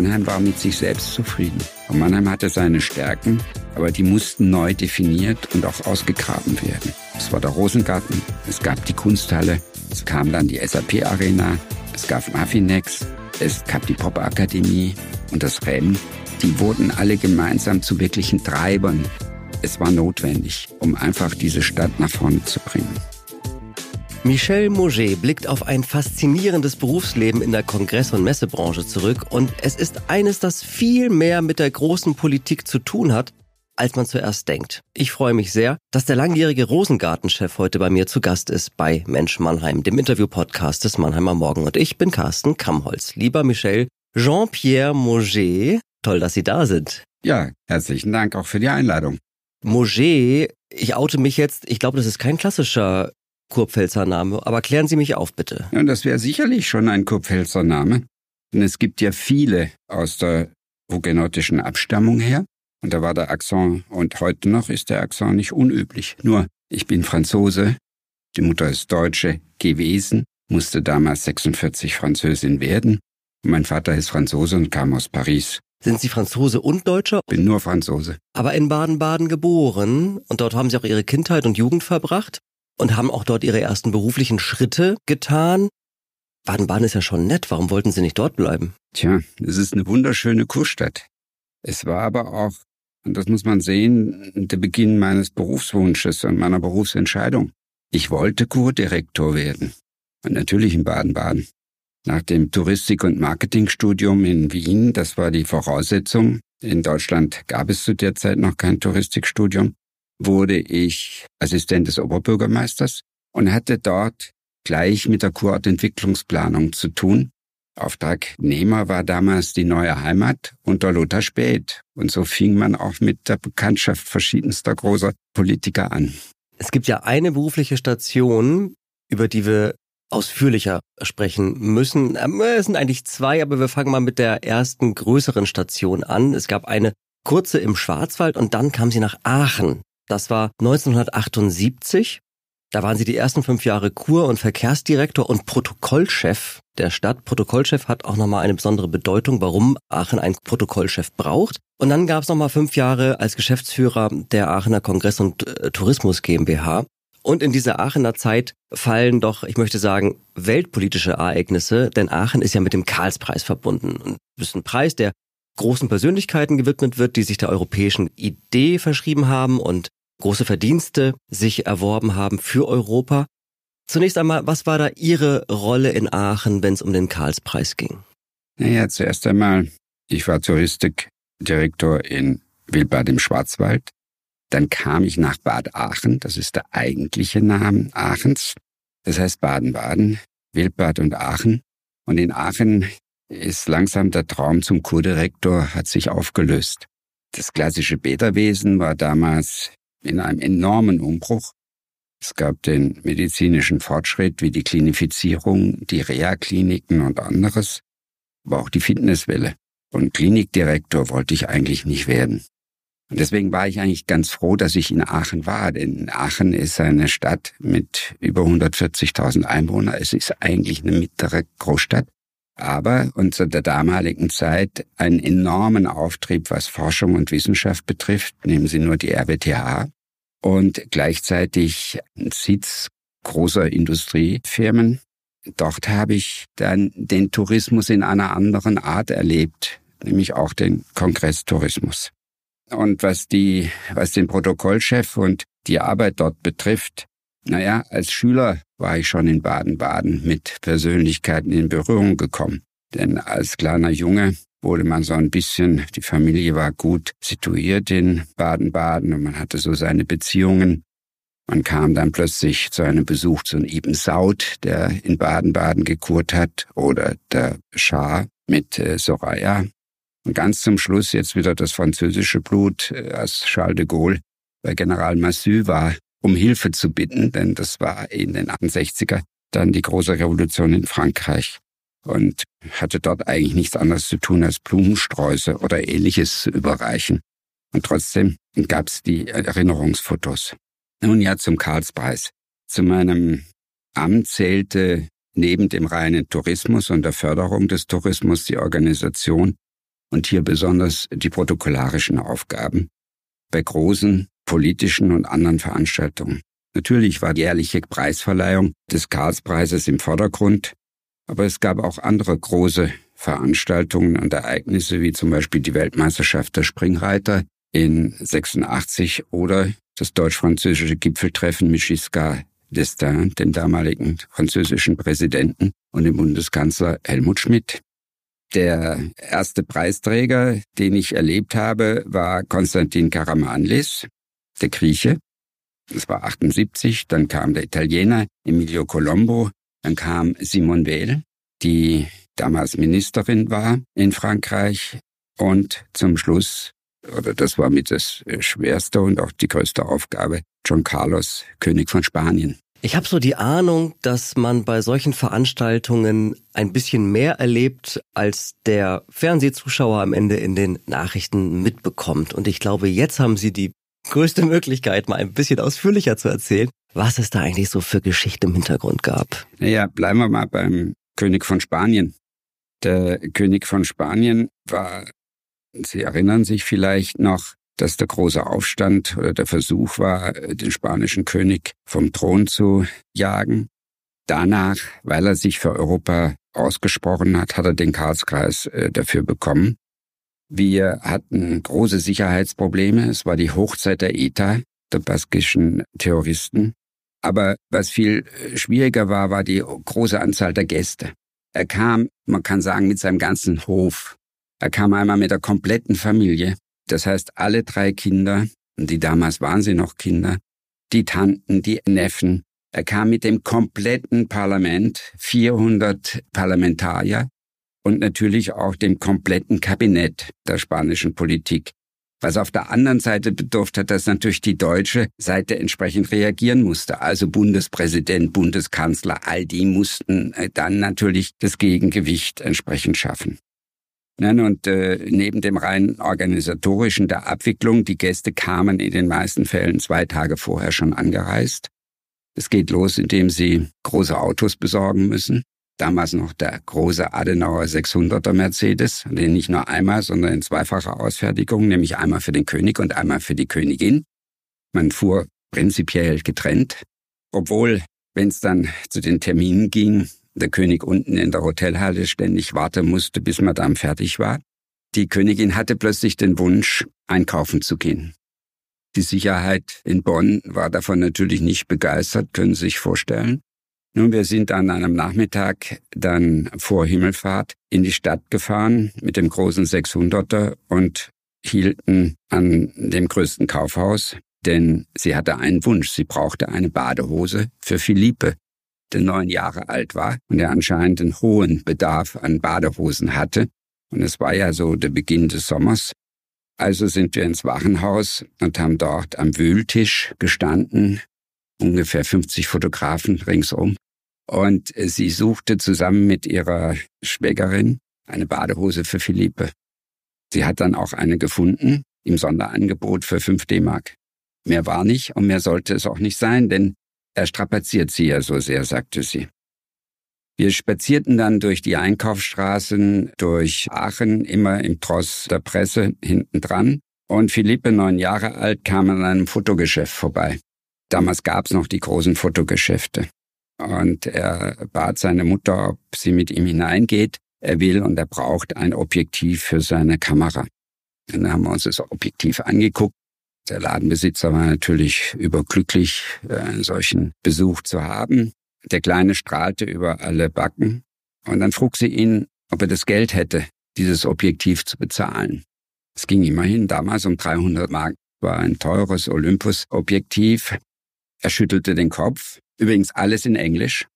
Mannheim war mit sich selbst zufrieden. Und Mannheim hatte seine Stärken, aber die mussten neu definiert und auch ausgegraben werden. Es war der Rosengarten, es gab die Kunsthalle, es kam dann die SAP Arena, es gab Mafinex, es gab die Pop Akademie und das REM. Die wurden alle gemeinsam zu wirklichen Treibern. Es war notwendig, um einfach diese Stadt nach vorne zu bringen. Michel Mauget blickt auf ein faszinierendes Berufsleben in der Kongress- und Messebranche zurück und es ist eines, das viel mehr mit der großen Politik zu tun hat, als man zuerst denkt. Ich freue mich sehr, dass der langjährige Rosengartenchef heute bei mir zu Gast ist bei Mensch Mannheim, dem Interview-Podcast des Mannheimer Morgen. Und ich bin Carsten Kammholz. Lieber Michel, Jean-Pierre Mauget, toll, dass Sie da sind. Ja, herzlichen Dank auch für die Einladung. Mauget, ich oute mich jetzt, ich glaube, das ist kein klassischer Kurpfälzer Name, aber klären Sie mich auf, bitte. Ja, das wäre sicherlich schon ein Kurpfälzer Name. Denn es gibt ja viele aus der hugenottischen Abstammung her. Und da war der Akzent, und heute noch ist der Akzent nicht unüblich. Nur, ich bin Franzose, die Mutter ist Deutsche gewesen, musste damals 46 Französin werden. Und mein Vater ist Franzose und kam aus Paris. Sind Sie Franzose und Deutscher? Bin nur Franzose. Aber in Baden-Baden geboren und dort haben Sie auch Ihre Kindheit und Jugend verbracht und haben auch dort Ihre ersten beruflichen Schritte getan. Baden-Baden ist ja schon nett, warum wollten Sie nicht dort bleiben? Tja, es ist eine wunderschöne Kurstadt. Es war aber auch, und das muss man sehen, der Beginn meines Berufswunsches und meiner Berufsentscheidung. Ich wollte Kurdirektor werden. Und natürlich in Baden-Baden. Nach dem Touristik- und Marketingstudium in Wien, das war die Voraussetzung. In Deutschland gab es zu der Zeit noch kein Touristikstudium wurde ich Assistent des Oberbürgermeisters und hatte dort gleich mit der Kurortentwicklungsplanung zu tun. Auftragnehmer war damals die neue Heimat unter Lothar Späth. Und so fing man auch mit der Bekanntschaft verschiedenster großer Politiker an. Es gibt ja eine berufliche Station, über die wir ausführlicher sprechen müssen. Ähm, es sind eigentlich zwei, aber wir fangen mal mit der ersten größeren Station an. Es gab eine kurze im Schwarzwald und dann kam sie nach Aachen. Das war 1978. Da waren sie die ersten fünf Jahre Kur- und Verkehrsdirektor und Protokollchef der Stadt. Protokollchef hat auch nochmal eine besondere Bedeutung, warum Aachen einen Protokollchef braucht. Und dann gab es nochmal fünf Jahre als Geschäftsführer der Aachener Kongress- und äh, Tourismus GmbH. Und in dieser Aachener Zeit fallen doch, ich möchte sagen, weltpolitische Ereignisse, denn Aachen ist ja mit dem Karlspreis verbunden. Und das ist ein Preis, der großen Persönlichkeiten gewidmet wird, die sich der europäischen Idee verschrieben haben und große Verdienste sich erworben haben für Europa. Zunächst einmal, was war da Ihre Rolle in Aachen, wenn es um den Karlspreis ging? Naja, zuerst einmal, ich war Touristikdirektor in Wildbad im Schwarzwald. Dann kam ich nach Bad Aachen, das ist der eigentliche Name Aachens. Das heißt Baden-Baden, Wildbad und Aachen. Und in Aachen ist langsam der Traum zum Kurdirektor hat sich aufgelöst. Das klassische Bäderwesen war damals in einem enormen Umbruch. Es gab den medizinischen Fortschritt wie die Klinifizierung, die Reha-Kliniken und anderes, aber auch die Fitnesswelle. Und Klinikdirektor wollte ich eigentlich nicht werden. Und deswegen war ich eigentlich ganz froh, dass ich in Aachen war, denn Aachen ist eine Stadt mit über 140.000 Einwohnern. Es ist eigentlich eine mittlere Großstadt aber unter der damaligen Zeit einen enormen Auftrieb, was Forschung und Wissenschaft betrifft. Nehmen Sie nur die RWTH und gleichzeitig Sitz großer Industriefirmen. Dort habe ich dann den Tourismus in einer anderen Art erlebt, nämlich auch den Kongresstourismus. Und was die, was den Protokollchef und die Arbeit dort betrifft, naja, als Schüler war ich schon in Baden-Baden mit Persönlichkeiten in Berührung gekommen. Denn als kleiner Junge wurde man so ein bisschen, die Familie war gut situiert in Baden-Baden und man hatte so seine Beziehungen. Man kam dann plötzlich zu einem Besuch zu Ibn Saud, der in Baden-Baden gekurt hat, oder der Schah mit äh, Soraya. Und ganz zum Schluss jetzt wieder das französische Blut, äh, als Charles de Gaulle bei General Massu war, um Hilfe zu bitten, denn das war in den 68er dann die große Revolution in Frankreich und hatte dort eigentlich nichts anderes zu tun, als Blumensträuße oder ähnliches zu überreichen. Und trotzdem gab es die Erinnerungsfotos. Nun ja zum Karlspreis. Zu meinem Amt zählte neben dem reinen Tourismus und der Förderung des Tourismus die Organisation und hier besonders die protokollarischen Aufgaben bei großen politischen und anderen Veranstaltungen. Natürlich war die jährliche Preisverleihung des Karlspreises im Vordergrund, aber es gab auch andere große Veranstaltungen und Ereignisse, wie zum Beispiel die Weltmeisterschaft der Springreiter in 86 oder das deutsch-französische Gipfeltreffen mit Giscard d'Estaing, dem damaligen französischen Präsidenten und dem Bundeskanzler Helmut Schmidt. Der erste Preisträger, den ich erlebt habe, war Konstantin Karamanlis, der Grieche. Das war 78. Dann kam der Italiener Emilio Colombo. Dann kam Simone Weil, die damals Ministerin war in Frankreich. Und zum Schluss, oder das war mit das schwerste und auch die größte Aufgabe, John Carlos, König von Spanien. Ich habe so die Ahnung, dass man bei solchen Veranstaltungen ein bisschen mehr erlebt, als der Fernsehzuschauer am Ende in den Nachrichten mitbekommt. Und ich glaube, jetzt haben Sie die größte Möglichkeit, mal ein bisschen ausführlicher zu erzählen, was es da eigentlich so für Geschichte im Hintergrund gab. Naja, bleiben wir mal beim König von Spanien. Der König von Spanien war, Sie erinnern sich vielleicht noch, dass der große Aufstand oder der Versuch war, den spanischen König vom Thron zu jagen. Danach, weil er sich für Europa ausgesprochen hat, hat er den Karlskreis äh, dafür bekommen. Wir hatten große Sicherheitsprobleme. Es war die Hochzeit der ETA, der baskischen Terroristen. Aber was viel äh, schwieriger war, war die große Anzahl der Gäste. Er kam, man kann sagen, mit seinem ganzen Hof. Er kam einmal mit der kompletten Familie. Das heißt, alle drei Kinder, die damals waren sie noch Kinder, die Tanten, die Neffen. Er kam mit dem kompletten Parlament, 400 Parlamentarier und natürlich auch dem kompletten Kabinett der spanischen Politik. Was auf der anderen Seite bedurft hat, dass natürlich die deutsche Seite entsprechend reagieren musste. Also Bundespräsident, Bundeskanzler, all die mussten äh, dann natürlich das Gegengewicht entsprechend schaffen. Und äh, neben dem rein organisatorischen der Abwicklung, die Gäste kamen in den meisten Fällen zwei Tage vorher schon angereist. Es geht los, indem sie große Autos besorgen müssen. Damals noch der große Adenauer 600er Mercedes, den nicht nur einmal, sondern in zweifacher Ausfertigung, nämlich einmal für den König und einmal für die Königin. Man fuhr prinzipiell getrennt, obwohl, wenn es dann zu den Terminen ging, der König unten in der Hotelhalle ständig warten musste, bis Madame fertig war. Die Königin hatte plötzlich den Wunsch, einkaufen zu gehen. Die Sicherheit in Bonn war davon natürlich nicht begeistert, können Sie sich vorstellen. Nun, wir sind an einem Nachmittag dann vor Himmelfahrt in die Stadt gefahren mit dem großen 600er und hielten an dem größten Kaufhaus, denn sie hatte einen Wunsch. Sie brauchte eine Badehose für Philippe, der neun Jahre alt war und der anscheinend einen hohen Bedarf an Badehosen hatte. Und es war ja so der Beginn des Sommers. Also sind wir ins Wachenhaus und haben dort am Wühltisch gestanden, ungefähr 50 Fotografen ringsum. Und sie suchte zusammen mit ihrer Schwägerin eine Badehose für Philippe. Sie hat dann auch eine gefunden im Sonderangebot für 5 D-Mark. Mehr war nicht und mehr sollte es auch nicht sein, denn er strapaziert sie ja so sehr, sagte sie. Wir spazierten dann durch die Einkaufsstraßen, durch Aachen, immer im Tross der Presse hinten dran. Und Philippe, neun Jahre alt, kam an einem Fotogeschäft vorbei. Damals gab's noch die großen Fotogeschäfte. Und er bat seine Mutter, ob sie mit ihm hineingeht. Er will und er braucht ein Objektiv für seine Kamera. Dann haben wir uns das Objektiv angeguckt der Ladenbesitzer war natürlich überglücklich, äh, einen solchen Besuch zu haben. Der Kleine strahlte über alle Backen. Und dann frug sie ihn, ob er das Geld hätte, dieses Objektiv zu bezahlen. Es ging immerhin damals um 300 Mark, war ein teures Olympus-Objektiv. Er schüttelte den Kopf. Übrigens alles in Englisch.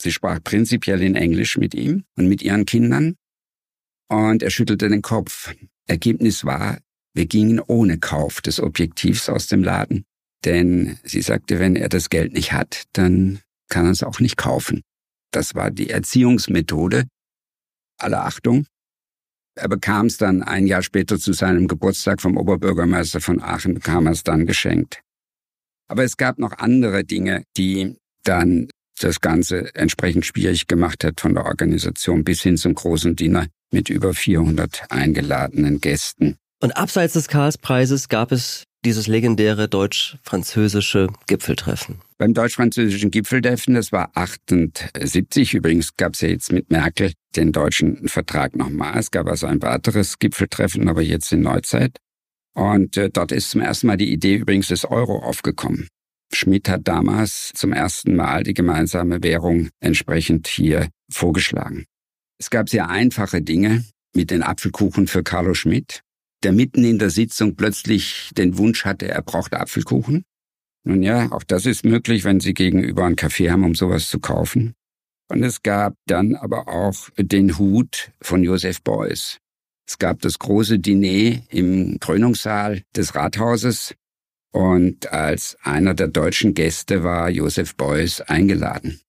Sie sprach prinzipiell in Englisch mit ihm und mit ihren Kindern. Und er schüttelte den Kopf. Ergebnis war, wir gingen ohne Kauf des Objektivs aus dem Laden, denn sie sagte, wenn er das Geld nicht hat, dann kann er es auch nicht kaufen. Das war die Erziehungsmethode. Alle Achtung. Er bekam es dann ein Jahr später zu seinem Geburtstag vom Oberbürgermeister von Aachen, bekam er es dann geschenkt. Aber es gab noch andere Dinge, die dann das Ganze entsprechend schwierig gemacht hat von der Organisation bis hin zum großen Dinner mit über 400 eingeladenen Gästen. Und abseits des Karlspreises gab es dieses legendäre deutsch-französische Gipfeltreffen. Beim deutsch-französischen Gipfeltreffen, das war 78, übrigens gab es ja jetzt mit Merkel den deutschen Vertrag nochmal. Es gab also ein weiteres Gipfeltreffen, aber jetzt in Neuzeit. Und äh, dort ist zum ersten Mal die Idee übrigens des Euro aufgekommen. Schmidt hat damals zum ersten Mal die gemeinsame Währung entsprechend hier vorgeschlagen. Es gab sehr einfache Dinge mit den Apfelkuchen für Carlo Schmidt, der mitten in der Sitzung plötzlich den Wunsch hatte, er braucht Apfelkuchen. Nun ja, auch das ist möglich, wenn Sie gegenüber einen Kaffee haben, um sowas zu kaufen. Und es gab dann aber auch den Hut von Josef Beuys. Es gab das große Diner im Krönungssaal des Rathauses und als einer der deutschen Gäste war Josef Beuys eingeladen.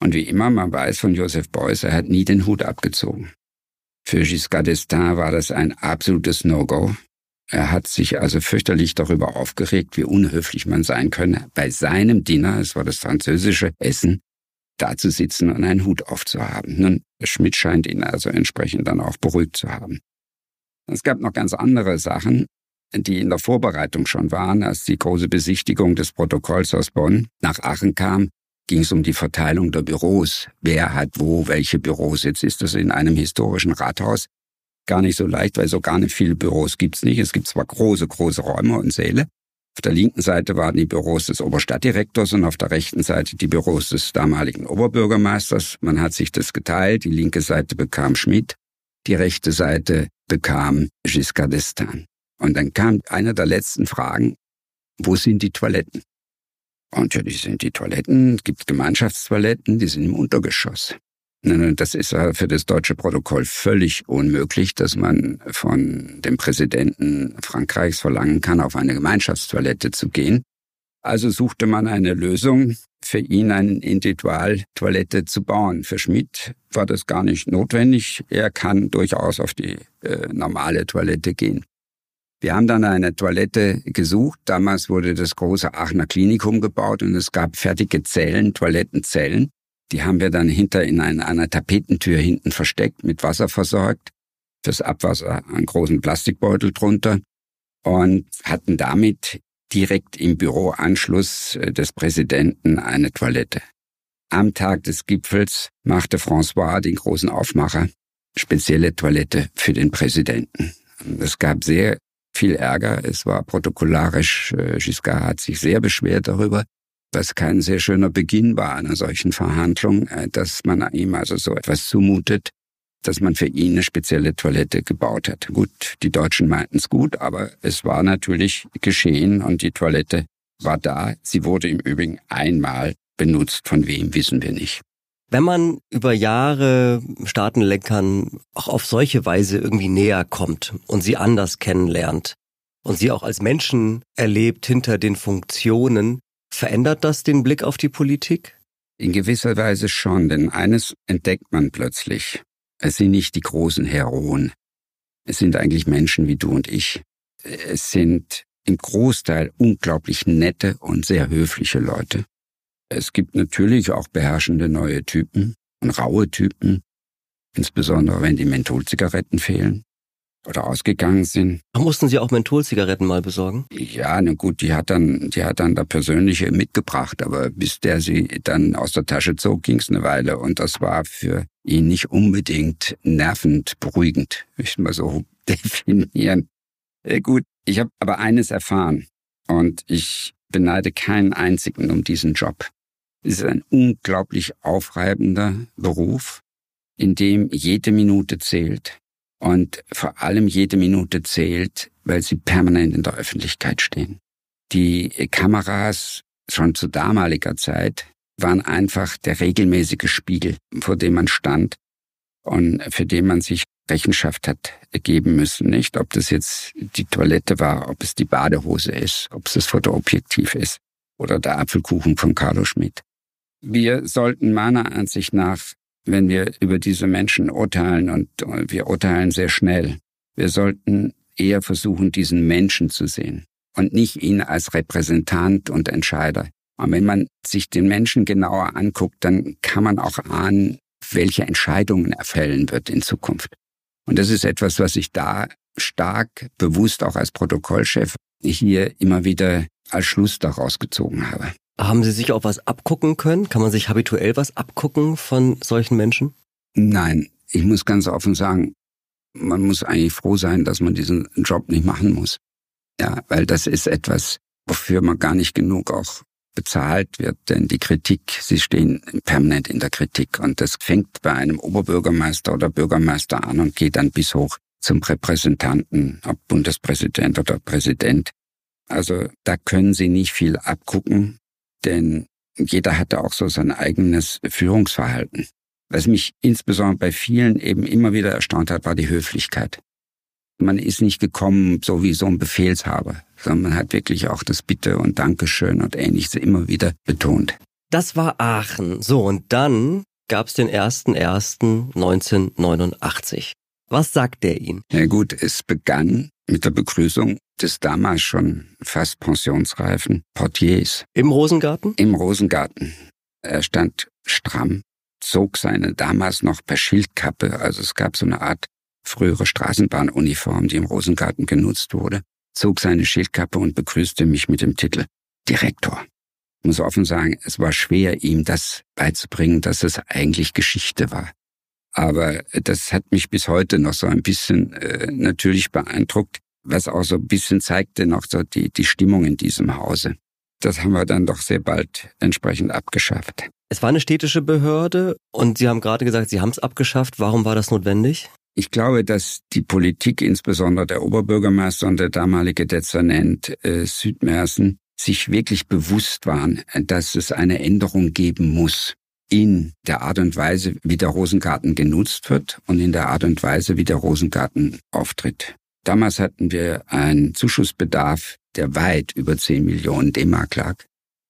Und wie immer, man weiß von Josef Beuys, er hat nie den Hut abgezogen. Für Giscard d'Estaing war das ein absolutes No-Go. Er hat sich also fürchterlich darüber aufgeregt, wie unhöflich man sein könne, bei seinem Dinner, es war das französische Essen, da zu sitzen und einen Hut aufzuhaben. Nun, Schmidt scheint ihn also entsprechend dann auch beruhigt zu haben. Es gab noch ganz andere Sachen, die in der Vorbereitung schon waren, als die große Besichtigung des Protokolls aus Bonn nach Aachen kam, ging es um die Verteilung der Büros. Wer hat wo welche Büros? Jetzt ist das in einem historischen Rathaus gar nicht so leicht, weil so gar nicht viele Büros gibt's nicht. Es gibt zwar große, große Räume und Säle. Auf der linken Seite waren die Büros des Oberstadtdirektors und auf der rechten Seite die Büros des damaligen Oberbürgermeisters. Man hat sich das geteilt. Die linke Seite bekam Schmidt, die rechte Seite bekam Giscard d'Estaing. Und dann kam eine der letzten Fragen, wo sind die Toiletten? Und ja, die sind die Toiletten, es gibt Gemeinschaftstoiletten, die sind im Untergeschoss. Das ist für das deutsche Protokoll völlig unmöglich, dass man von dem Präsidenten Frankreichs verlangen kann, auf eine Gemeinschaftstoilette zu gehen. Also suchte man eine Lösung, für ihn eine Individualtoilette zu bauen. Für Schmidt war das gar nicht notwendig. Er kann durchaus auf die äh, normale Toilette gehen. Wir haben dann eine Toilette gesucht. Damals wurde das große Aachener Klinikum gebaut und es gab fertige Zellen, Toilettenzellen. Die haben wir dann hinter in einer, einer Tapetentür hinten versteckt, mit Wasser versorgt. Fürs Abwasser einen großen Plastikbeutel drunter und hatten damit direkt im Büroanschluss äh, des Präsidenten eine Toilette. Am Tag des Gipfels machte François den großen Aufmacher, spezielle Toilette für den Präsidenten. Es gab sehr viel Ärger. Es war protokollarisch. Äh, Giscard hat sich sehr beschwert darüber, was kein sehr schöner Beginn war einer solchen Verhandlung, äh, dass man ihm also so etwas zumutet, dass man für ihn eine spezielle Toilette gebaut hat. Gut, die Deutschen meinten es gut, aber es war natürlich geschehen und die Toilette war da. Sie wurde im Übrigen einmal benutzt. Von wem wissen wir nicht. Wenn man über Jahre Staatenlenkern auch auf solche Weise irgendwie näher kommt und sie anders kennenlernt und sie auch als Menschen erlebt hinter den Funktionen, verändert das den Blick auf die Politik? In gewisser Weise schon, denn eines entdeckt man plötzlich. Es sind nicht die großen Heroen. Es sind eigentlich Menschen wie du und ich. Es sind im Großteil unglaublich nette und sehr höfliche Leute. Es gibt natürlich auch beherrschende neue Typen und raue Typen, insbesondere wenn die Mentholzigaretten fehlen oder ausgegangen sind. Mussten Sie auch Mentholzigaretten mal besorgen? Ja, na gut, die hat dann, die hat dann der persönliche mitgebracht, aber bis der sie dann aus der Tasche zog, ging's eine Weile und das war für ihn nicht unbedingt nervend beruhigend, ich mal so definieren. Äh, gut, ich habe aber eines erfahren und ich beneide keinen einzigen um diesen Job. Es ist ein unglaublich aufreibender Beruf, in dem jede Minute zählt und vor allem jede Minute zählt, weil sie permanent in der Öffentlichkeit stehen. Die Kameras schon zu damaliger Zeit waren einfach der regelmäßige Spiegel, vor dem man stand und für den man sich Rechenschaft hat geben müssen, nicht? Ob das jetzt die Toilette war, ob es die Badehose ist, ob es das Fotoobjektiv ist oder der Apfelkuchen von Carlo Schmidt. Wir sollten meiner Ansicht nach, wenn wir über diese Menschen urteilen, und wir urteilen sehr schnell, wir sollten eher versuchen, diesen Menschen zu sehen und nicht ihn als Repräsentant und Entscheider. Und wenn man sich den Menschen genauer anguckt, dann kann man auch ahnen, welche Entscheidungen er fällen wird in Zukunft. Und das ist etwas, was ich da stark bewusst auch als Protokollchef hier immer wieder als Schluss daraus gezogen habe. Haben Sie sich auch was abgucken können? Kann man sich habituell was abgucken von solchen Menschen? Nein, ich muss ganz offen sagen, man muss eigentlich froh sein, dass man diesen Job nicht machen muss. Ja, weil das ist etwas, wofür man gar nicht genug auch bezahlt wird, denn die Kritik, sie stehen permanent in der Kritik und das fängt bei einem Oberbürgermeister oder Bürgermeister an und geht dann bis hoch zum Repräsentanten, ob Bundespräsident oder Präsident. Also da können Sie nicht viel abgucken, denn jeder hatte auch so sein eigenes Führungsverhalten. Was mich insbesondere bei vielen eben immer wieder erstaunt hat, war die Höflichkeit. Man ist nicht gekommen so wie so ein Befehlshaber, sondern man hat wirklich auch das Bitte und Dankeschön und ähnliches immer wieder betont. Das war Aachen. So, und dann gab es den 1.1.1989. Was sagt der Ihnen? Ja gut, es begann mit der Begrüßung des damals schon fast pensionsreifen Portiers. Im Rosengarten? Im Rosengarten. Er stand stramm, zog seine damals noch per Schildkappe, also es gab so eine Art frühere Straßenbahnuniform, die im Rosengarten genutzt wurde, zog seine Schildkappe und begrüßte mich mit dem Titel Direktor. Ich muss offen sagen, es war schwer, ihm das beizubringen, dass es eigentlich Geschichte war. Aber das hat mich bis heute noch so ein bisschen äh, natürlich beeindruckt, was auch so ein bisschen zeigte noch so die, die Stimmung in diesem Hause. Das haben wir dann doch sehr bald entsprechend abgeschafft. Es war eine städtische Behörde und Sie haben gerade gesagt, Sie haben es abgeschafft. Warum war das notwendig? Ich glaube, dass die Politik, insbesondere der Oberbürgermeister und der damalige Dezernent äh, Südmersen, sich wirklich bewusst waren, dass es eine Änderung geben muss in der Art und Weise, wie der Rosengarten genutzt wird und in der Art und Weise, wie der Rosengarten auftritt. Damals hatten wir einen Zuschussbedarf, der weit über 10 Millionen D-Mark lag.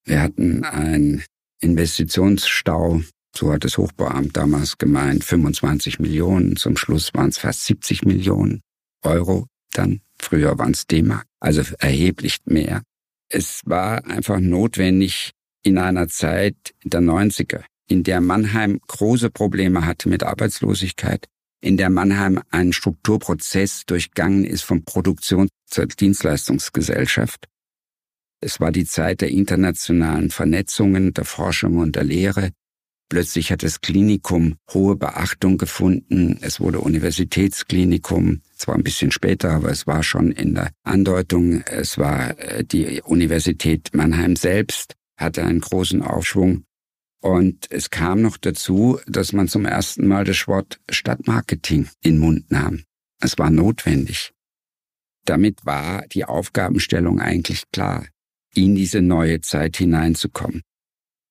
Wir hatten einen Investitionsstau, so hat das Hochbauamt damals gemeint, 25 Millionen. Zum Schluss waren es fast 70 Millionen Euro dann. Früher waren es D-Mark, also erheblich mehr. Es war einfach notwendig in einer Zeit der 90er, in der Mannheim große Probleme hatte mit Arbeitslosigkeit, in der Mannheim ein Strukturprozess durchgangen ist von Produktion zur Dienstleistungsgesellschaft. Es war die Zeit der internationalen Vernetzungen, der Forschung und der Lehre. Plötzlich hat das Klinikum hohe Beachtung gefunden. Es wurde Universitätsklinikum, zwar ein bisschen später, aber es war schon in der Andeutung. Es war äh, die Universität Mannheim selbst, hatte einen großen Aufschwung. Und es kam noch dazu, dass man zum ersten Mal das Wort Stadtmarketing in den Mund nahm. Es war notwendig. Damit war die Aufgabenstellung eigentlich klar, in diese neue Zeit hineinzukommen.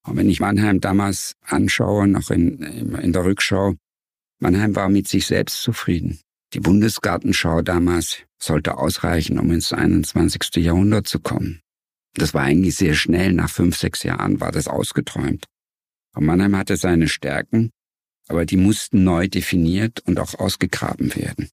Und wenn ich Mannheim damals anschaue, noch in, in der Rückschau, Mannheim war mit sich selbst zufrieden. Die Bundesgartenschau damals sollte ausreichen, um ins 21. Jahrhundert zu kommen. Das war eigentlich sehr schnell, nach fünf, sechs Jahren war das ausgeträumt. Und Mannheim hatte seine Stärken, aber die mussten neu definiert und auch ausgegraben werden.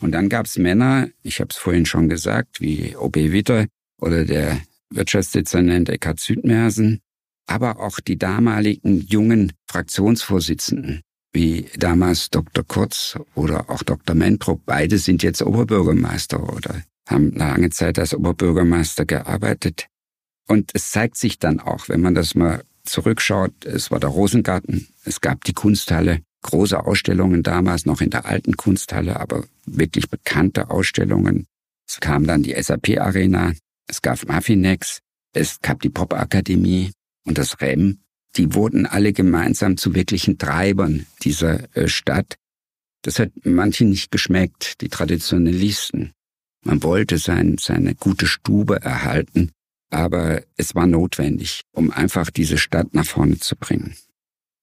Und dann gab es Männer, ich habe es vorhin schon gesagt, wie O.B. Witter oder der Wirtschaftsdezernent Eckhard Südmersen, aber auch die damaligen jungen Fraktionsvorsitzenden, wie damals Dr. Kurz oder auch Dr. Mentrup. Beide sind jetzt Oberbürgermeister oder haben lange Zeit als Oberbürgermeister gearbeitet. Und es zeigt sich dann auch, wenn man das mal zurückschaut, es war der Rosengarten, es gab die Kunsthalle, große Ausstellungen damals noch in der alten Kunsthalle, aber wirklich bekannte Ausstellungen. Es kam dann die SAP Arena, es gab Maffinex, es gab die Pop Akademie und das REM. Die wurden alle gemeinsam zu wirklichen Treibern dieser äh, Stadt. Das hat manchen nicht geschmeckt, die Traditionalisten. Man wollte sein, seine gute Stube erhalten aber es war notwendig, um einfach diese Stadt nach vorne zu bringen.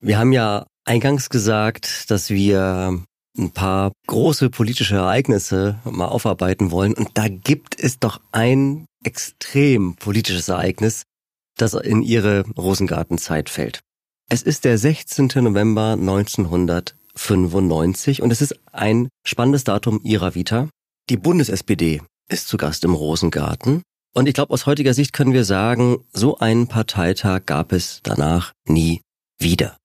Wir haben ja eingangs gesagt, dass wir ein paar große politische Ereignisse mal aufarbeiten wollen. Und da gibt es doch ein extrem politisches Ereignis, das in Ihre Rosengartenzeit fällt. Es ist der 16. November 1995 und es ist ein spannendes Datum Ihrer Vita. Die Bundes-SPD ist zu Gast im Rosengarten und ich glaube, aus heutiger Sicht können wir sagen, so einen Parteitag gab es danach nie wieder.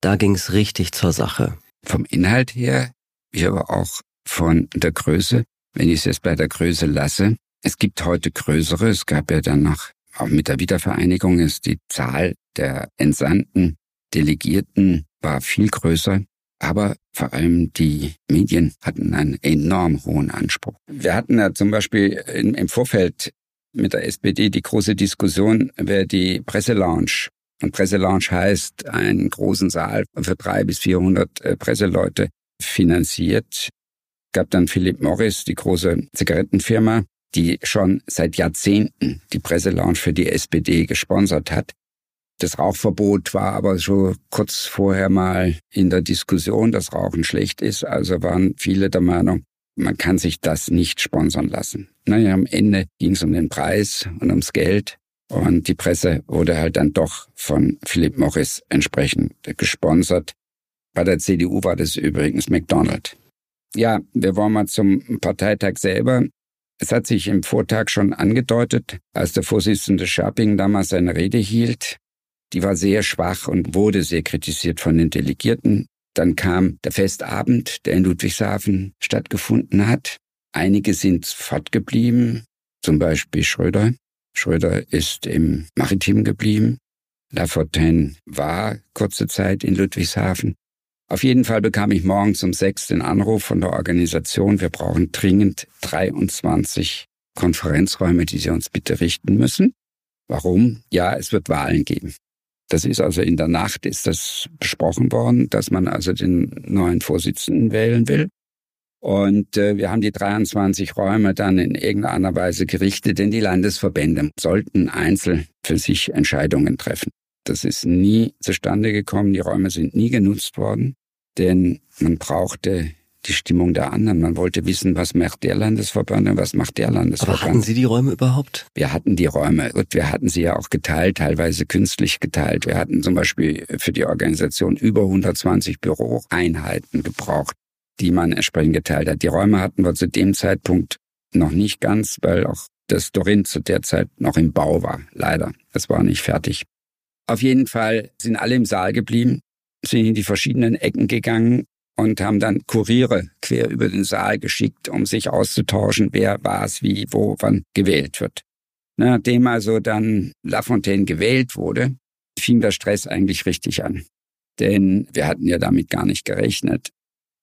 Da ging es richtig zur Sache. Vom Inhalt her wie aber auch von der Größe. Wenn ich es jetzt bei der Größe lasse, es gibt heute größere, es gab ja dann noch, auch mit der Wiedervereinigung ist die Zahl der entsandten Delegierten war viel größer, aber vor allem die Medien hatten einen enorm hohen Anspruch. Wir hatten ja zum Beispiel im Vorfeld mit der SPD die große Diskussion, wer die Presselounge und Presselounge heißt einen großen Saal für drei bis vierhundert äh, Presseleute finanziert. Gab dann Philip Morris, die große Zigarettenfirma, die schon seit Jahrzehnten die Presselounge für die SPD gesponsert hat. Das Rauchverbot war aber so kurz vorher mal in der Diskussion, dass Rauchen schlecht ist. Also waren viele der Meinung, man kann sich das nicht sponsern lassen. Naja, am Ende ging es um den Preis und ums Geld. Und die Presse wurde halt dann doch von Philip Morris entsprechend gesponsert. Bei der CDU war das übrigens McDonald. Ja, wir wollen mal zum Parteitag selber. Es hat sich im Vortag schon angedeutet, als der Vorsitzende Scharping damals seine Rede hielt. Die war sehr schwach und wurde sehr kritisiert von den Delegierten. Dann kam der Festabend, der in Ludwigshafen stattgefunden hat. Einige sind fortgeblieben, zum Beispiel Schröder. Schröder ist im Maritim geblieben. Lafontaine war kurze Zeit in Ludwigshafen. Auf jeden Fall bekam ich morgens um sechs den Anruf von der Organisation, wir brauchen dringend 23 Konferenzräume, die Sie uns bitte richten müssen. Warum? Ja, es wird Wahlen geben. Das ist also in der Nacht ist das besprochen worden, dass man also den neuen Vorsitzenden wählen will. Und äh, wir haben die 23 Räume dann in irgendeiner Weise gerichtet, denn die Landesverbände sollten einzeln für sich Entscheidungen treffen. Das ist nie zustande gekommen, die Räume sind nie genutzt worden, denn man brauchte die Stimmung der anderen. Man wollte wissen, was macht der Landesverband und was macht der Landesverband. Aber hatten Sie die Räume überhaupt? Wir hatten die Räume und wir hatten sie ja auch geteilt, teilweise künstlich geteilt. Wir hatten zum Beispiel für die Organisation über 120 Büroeinheiten gebraucht die man entsprechend geteilt hat. Die Räume hatten wir zu dem Zeitpunkt noch nicht ganz, weil auch das Dorin zu der Zeit noch im Bau war. Leider. Es war nicht fertig. Auf jeden Fall sind alle im Saal geblieben, sind in die verschiedenen Ecken gegangen und haben dann Kuriere quer über den Saal geschickt, um sich auszutauschen, wer was, wie, wo, wann gewählt wird. Nachdem also dann Lafontaine gewählt wurde, fing der Stress eigentlich richtig an. Denn wir hatten ja damit gar nicht gerechnet.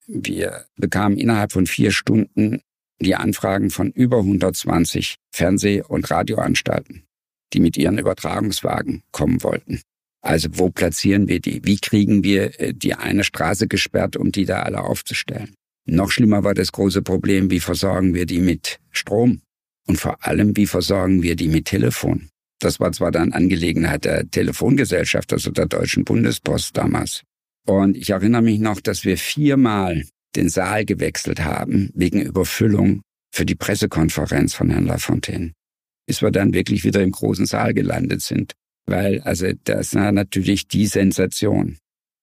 Wir bekamen innerhalb von vier Stunden die Anfragen von über 120 Fernseh- und Radioanstalten, die mit ihren Übertragungswagen kommen wollten. Also wo platzieren wir die? Wie kriegen wir äh, die eine Straße gesperrt, um die da alle aufzustellen? Noch schlimmer war das große Problem, wie versorgen wir die mit Strom? Und vor allem, wie versorgen wir die mit Telefon? Das war zwar dann Angelegenheit der Telefongesellschaft, also der Deutschen Bundespost damals. Und ich erinnere mich noch, dass wir viermal den Saal gewechselt haben wegen Überfüllung für die Pressekonferenz von Herrn Lafontaine. Bis wir dann wirklich wieder im großen Saal gelandet sind. Weil, also, das war natürlich die Sensation.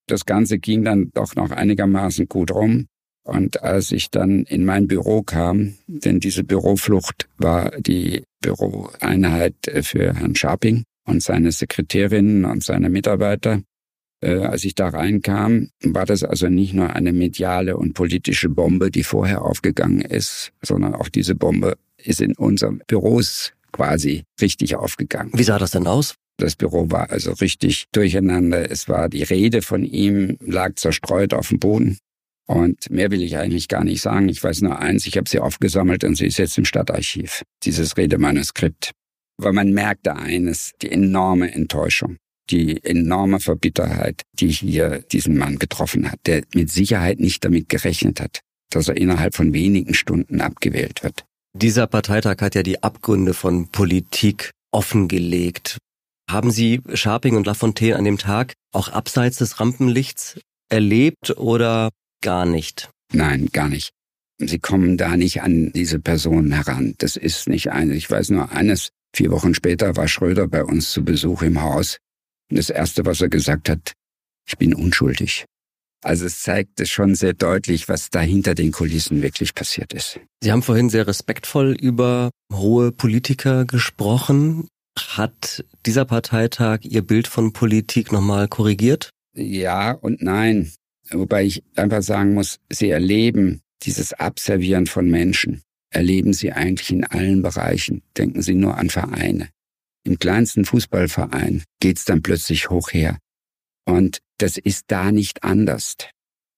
Das Ganze ging dann doch noch einigermaßen gut rum. Und als ich dann in mein Büro kam, denn diese Büroflucht war die Büroeinheit für Herrn Scharping und seine Sekretärinnen und seine Mitarbeiter, äh, als ich da reinkam, war das also nicht nur eine mediale und politische Bombe, die vorher aufgegangen ist, sondern auch diese Bombe ist in unseren Büros quasi richtig aufgegangen. Wie sah das denn aus? Das Büro war also richtig durcheinander. Es war die Rede von ihm, lag zerstreut auf dem Boden. Und mehr will ich eigentlich gar nicht sagen. Ich weiß nur eins, ich habe sie aufgesammelt und sie ist jetzt im Stadtarchiv, dieses Redemanuskript. Weil man merkte eines, die enorme Enttäuschung die enorme Verbitterheit, die hier diesen Mann getroffen hat, der mit Sicherheit nicht damit gerechnet hat, dass er innerhalb von wenigen Stunden abgewählt wird. Dieser Parteitag hat ja die Abgründe von Politik offengelegt. Haben Sie Scharping und Lafontaine an dem Tag auch abseits des Rampenlichts erlebt oder gar nicht? Nein, gar nicht. Sie kommen da nicht an diese Personen heran. Das ist nicht eine. Ich weiß nur eines. Vier Wochen später war Schröder bei uns zu Besuch im Haus und das Erste, was er gesagt hat, ich bin unschuldig. Also es zeigt es schon sehr deutlich, was da hinter den Kulissen wirklich passiert ist. Sie haben vorhin sehr respektvoll über hohe Politiker gesprochen. Hat dieser Parteitag Ihr Bild von Politik nochmal korrigiert? Ja und nein. Wobei ich einfach sagen muss, Sie erleben dieses Abservieren von Menschen, erleben Sie eigentlich in allen Bereichen. Denken Sie nur an Vereine. Im kleinsten Fußballverein geht's dann plötzlich hoch her. Und das ist da nicht anders.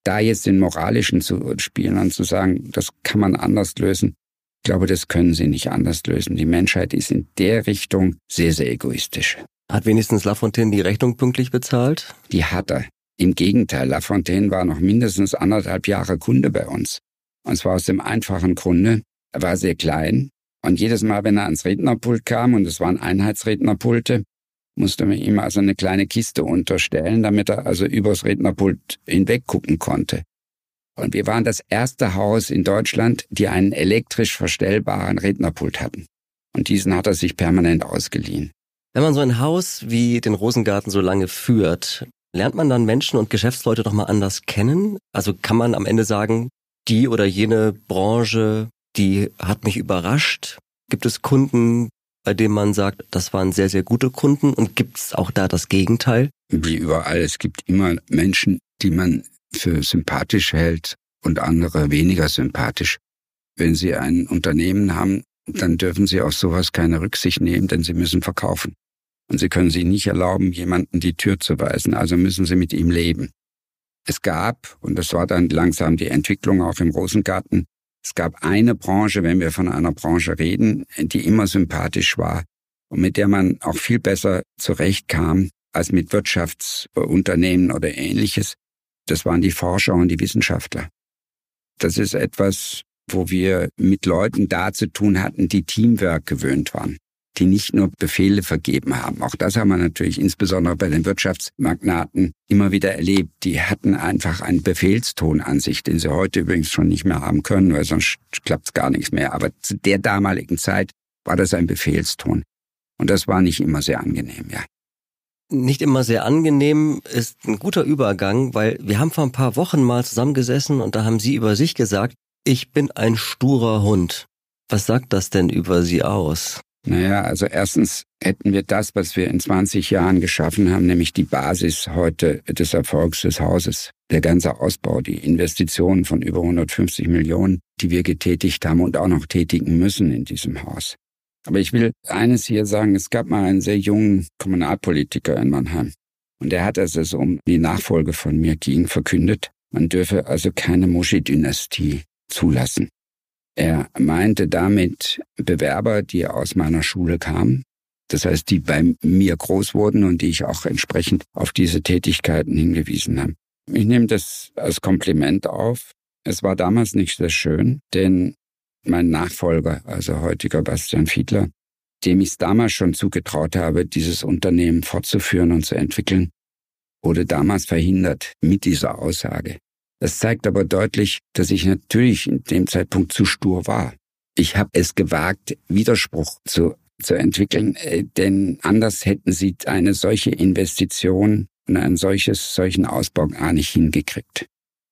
Da jetzt den moralischen zu spielen und zu sagen, das kann man anders lösen, ich glaube, das können sie nicht anders lösen. Die Menschheit ist in der Richtung sehr, sehr egoistisch. Hat wenigstens Lafontaine die Rechnung pünktlich bezahlt? Die hat er. Im Gegenteil, Lafontaine war noch mindestens anderthalb Jahre Kunde bei uns. Und zwar aus dem einfachen Grunde, er war sehr klein. Und jedes Mal, wenn er ans Rednerpult kam, und es waren Einheitsrednerpulte, musste man ihm also eine kleine Kiste unterstellen, damit er also übers Rednerpult hinweg gucken konnte. Und wir waren das erste Haus in Deutschland, die einen elektrisch verstellbaren Rednerpult hatten. Und diesen hat er sich permanent ausgeliehen. Wenn man so ein Haus wie den Rosengarten so lange führt, lernt man dann Menschen und Geschäftsleute doch mal anders kennen? Also kann man am Ende sagen, die oder jene Branche, die hat mich überrascht? Gibt es Kunden, bei denen man sagt, das waren sehr, sehr gute Kunden? Und gibt es auch da das Gegenteil? Wie überall, es gibt immer Menschen, die man für sympathisch hält und andere weniger sympathisch. Wenn Sie ein Unternehmen haben, dann dürfen Sie auf sowas keine Rücksicht nehmen, denn Sie müssen verkaufen. Und Sie können sich nicht erlauben, jemanden die Tür zu weisen, also müssen Sie mit ihm leben. Es gab, und das war dann langsam die Entwicklung auch im Rosengarten, es gab eine Branche, wenn wir von einer Branche reden, die immer sympathisch war und mit der man auch viel besser zurechtkam als mit Wirtschaftsunternehmen oder ähnliches. Das waren die Forscher und die Wissenschaftler. Das ist etwas, wo wir mit Leuten da zu tun hatten, die Teamwork gewöhnt waren, die nicht nur Befehle vergeben haben. Auch das haben wir natürlich insbesondere bei den Wirtschaftsmagnaten immer wieder erlebt. Die hatten einfach einen Befehlston an sich, den sie heute übrigens schon nicht mehr haben können, weil sonst klappt es gar nichts mehr. Aber zu der damaligen Zeit war das ein Befehlston. Und das war nicht immer sehr angenehm, ja nicht immer sehr angenehm ist ein guter Übergang, weil wir haben vor ein paar Wochen mal zusammengesessen und da haben Sie über sich gesagt, ich bin ein sturer Hund. Was sagt das denn über Sie aus? Naja, also erstens hätten wir das, was wir in 20 Jahren geschaffen haben, nämlich die Basis heute des Erfolgs des Hauses. Der ganze Ausbau, die Investitionen von über 150 Millionen, die wir getätigt haben und auch noch tätigen müssen in diesem Haus. Aber ich will eines hier sagen, es gab mal einen sehr jungen Kommunalpolitiker in Mannheim. Und der hat, als es um die Nachfolge von mir ging, verkündet, man dürfe also keine Moschee-Dynastie zulassen. Er meinte damit Bewerber, die aus meiner Schule kamen, das heißt, die bei mir groß wurden und die ich auch entsprechend auf diese Tätigkeiten hingewiesen habe. Ich nehme das als Kompliment auf. Es war damals nicht sehr schön, denn mein Nachfolger, also heutiger Bastian Fiedler, dem ich es damals schon zugetraut habe, dieses Unternehmen fortzuführen und zu entwickeln, wurde damals verhindert mit dieser Aussage. Das zeigt aber deutlich, dass ich natürlich in dem Zeitpunkt zu stur war. Ich habe es gewagt, Widerspruch zu, zu entwickeln, äh, denn anders hätten sie eine solche Investition und einen solches, solchen Ausbau gar nicht hingekriegt.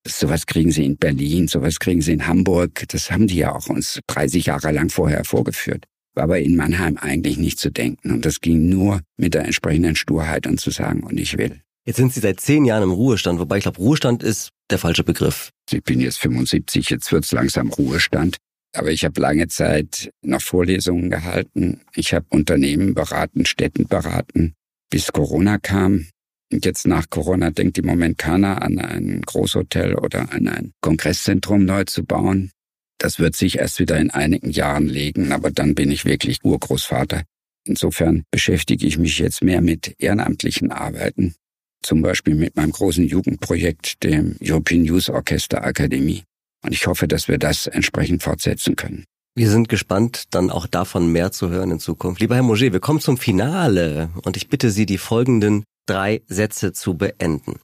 Sowas kriegen sie in Berlin, sowas kriegen sie in Hamburg. Das haben die ja auch uns 30 Jahre lang vorher vorgeführt. War aber in Mannheim eigentlich nicht zu denken. Und das ging nur mit der entsprechenden Sturheit und zu sagen, und ich will. Jetzt sind Sie seit zehn Jahren im Ruhestand, wobei ich glaube, Ruhestand ist der falsche Begriff. Ich bin jetzt 75, jetzt wird's langsam Ruhestand. Aber ich habe lange Zeit noch Vorlesungen gehalten. Ich habe Unternehmen beraten, Städten beraten, bis Corona kam. Jetzt nach Corona denkt im Moment keiner an ein Großhotel oder an ein Kongresszentrum neu zu bauen. Das wird sich erst wieder in einigen Jahren legen, aber dann bin ich wirklich Urgroßvater. Insofern beschäftige ich mich jetzt mehr mit ehrenamtlichen Arbeiten, zum Beispiel mit meinem großen Jugendprojekt, dem European Youth Orchester Akademie. Und ich hoffe, dass wir das entsprechend fortsetzen können. Wir sind gespannt, dann auch davon mehr zu hören in Zukunft. Lieber Herr Moget, wir kommen zum Finale und ich bitte Sie, die folgenden drei Sätze zu beenden.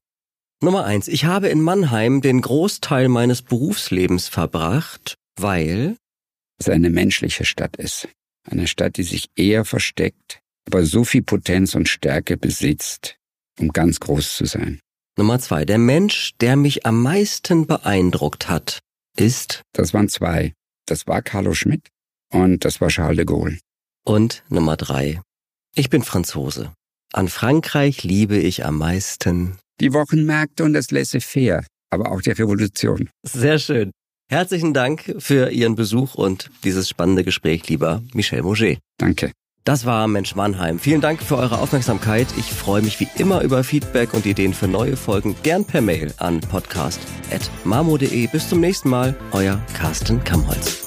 Nummer eins. Ich habe in Mannheim den Großteil meines Berufslebens verbracht, weil es eine menschliche Stadt ist. Eine Stadt, die sich eher versteckt, aber so viel Potenz und Stärke besitzt, um ganz groß zu sein. Nummer zwei. Der Mensch, der mich am meisten beeindruckt hat, ist. Das waren zwei. Das war Carlo Schmidt und das war Charles de Gaulle. Und Nummer drei. Ich bin Franzose. An Frankreich liebe ich am meisten die Wochenmärkte und das Laissez-faire. aber auch die Revolution. Sehr schön. Herzlichen Dank für Ihren Besuch und dieses spannende Gespräch, lieber Michel Mauger. Danke. Das war Mensch Mannheim. Vielen Dank für eure Aufmerksamkeit. Ich freue mich wie immer über Feedback und Ideen für neue Folgen gern per Mail an podcast.marmo.de. Bis zum nächsten Mal. Euer Carsten Kamholz.